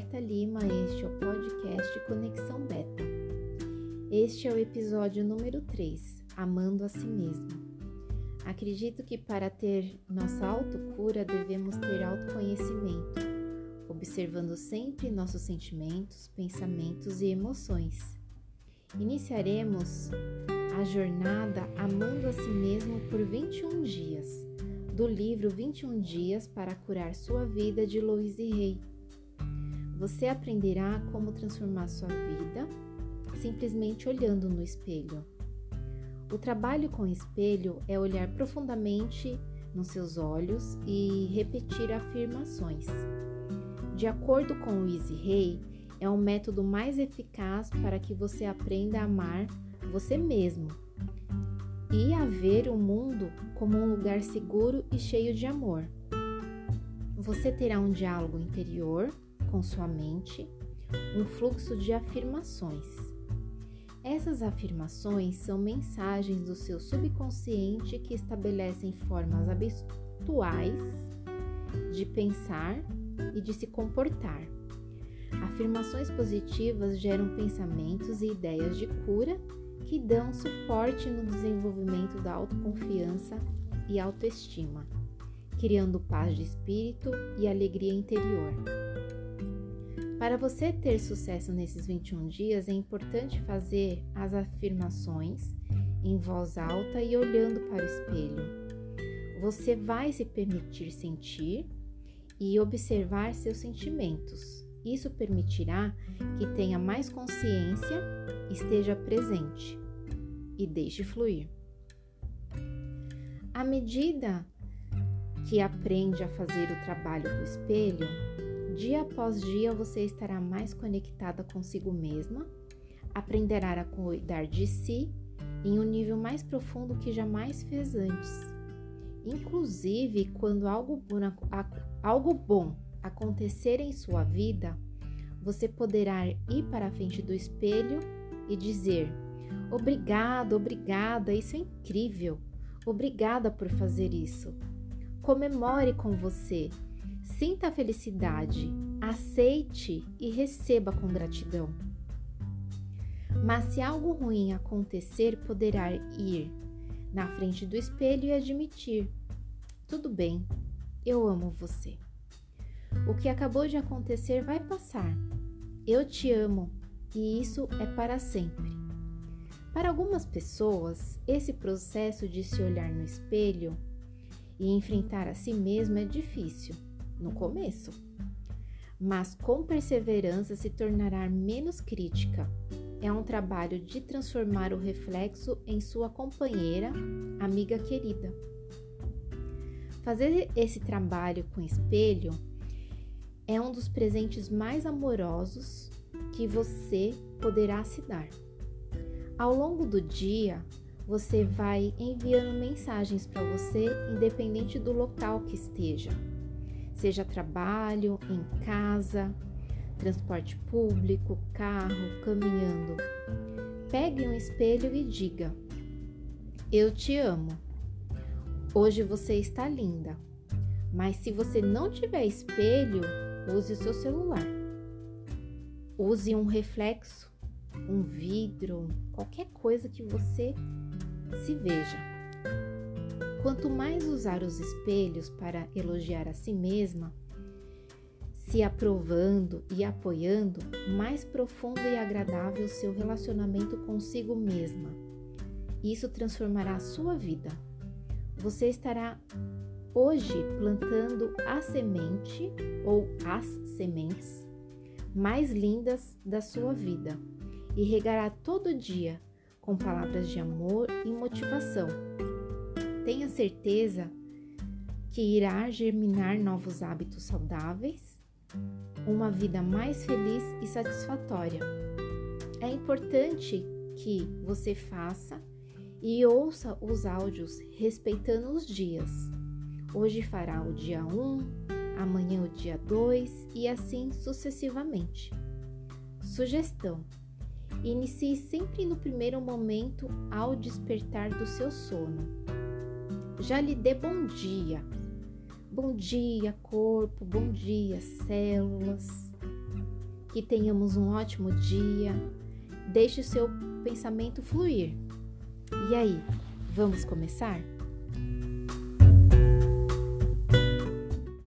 Berta Lima, este é o podcast Conexão Beta. Este é o episódio número 3, Amando a Si Mesmo. Acredito que para ter nossa autocura devemos ter autoconhecimento, observando sempre nossos sentimentos, pensamentos e emoções. Iniciaremos a jornada Amando a Si Mesmo por 21 dias do livro 21 Dias para Curar Sua Vida de Louise Hay. Você aprenderá como transformar sua vida simplesmente olhando no espelho. O trabalho com o espelho é olhar profundamente nos seus olhos e repetir afirmações. De acordo com Louise Hay, é o método mais eficaz para que você aprenda a amar você mesmo e a ver o mundo como um lugar seguro e cheio de amor. Você terá um diálogo interior com sua mente, um fluxo de afirmações. Essas afirmações são mensagens do seu subconsciente que estabelecem formas habituais de pensar e de se comportar. Afirmações positivas geram pensamentos e ideias de cura que dão suporte no desenvolvimento da autoconfiança e autoestima, criando paz de espírito e alegria interior. Para você ter sucesso nesses 21 dias, é importante fazer as afirmações em voz alta e olhando para o espelho. Você vai se permitir sentir e observar seus sentimentos. Isso permitirá que tenha mais consciência, esteja presente e deixe fluir. À medida que aprende a fazer o trabalho do espelho, dia após dia você estará mais conectada consigo mesma, aprenderá a cuidar de si em um nível mais profundo que jamais fez antes. Inclusive, quando algo algo bom acontecer em sua vida, você poderá ir para a frente do espelho e dizer: Obrigado, obrigada, isso é incrível. Obrigada por fazer isso. Comemore com você. Sinta a felicidade, aceite e receba com gratidão. Mas se algo ruim acontecer, poderá ir na frente do espelho e admitir: tudo bem, eu amo você. O que acabou de acontecer vai passar. Eu te amo e isso é para sempre. Para algumas pessoas, esse processo de se olhar no espelho e enfrentar a si mesmo é difícil no começo, mas com perseverança se tornará menos crítica. É um trabalho de transformar o reflexo em sua companheira, amiga querida. Fazer esse trabalho com espelho é um dos presentes mais amorosos que você poderá se dar. Ao longo do dia, você vai enviando mensagens para você, independente do local que esteja, seja trabalho, em casa, transporte público, carro, caminhando. Pegue um espelho e diga: Eu te amo. Hoje você está linda. Mas se você não tiver espelho, use o seu celular. Use um reflexo um vidro, qualquer coisa que você se veja. Quanto mais usar os espelhos para elogiar a si mesma, se aprovando e apoiando, mais profundo e agradável seu relacionamento consigo mesma. Isso transformará a sua vida. Você estará hoje plantando a semente ou as sementes mais lindas da sua vida e regará todo dia com palavras de amor e motivação. Tenha certeza que irá germinar novos hábitos saudáveis, uma vida mais feliz e satisfatória. É importante que você faça e ouça os áudios respeitando os dias. Hoje fará o dia 1, amanhã o dia 2 e assim sucessivamente. Sugestão: Inicie sempre no primeiro momento ao despertar do seu sono. Já lhe dê bom dia. Bom dia, corpo, bom dia, células. que tenhamos um ótimo dia. Deixe o seu pensamento fluir. E aí, vamos começar?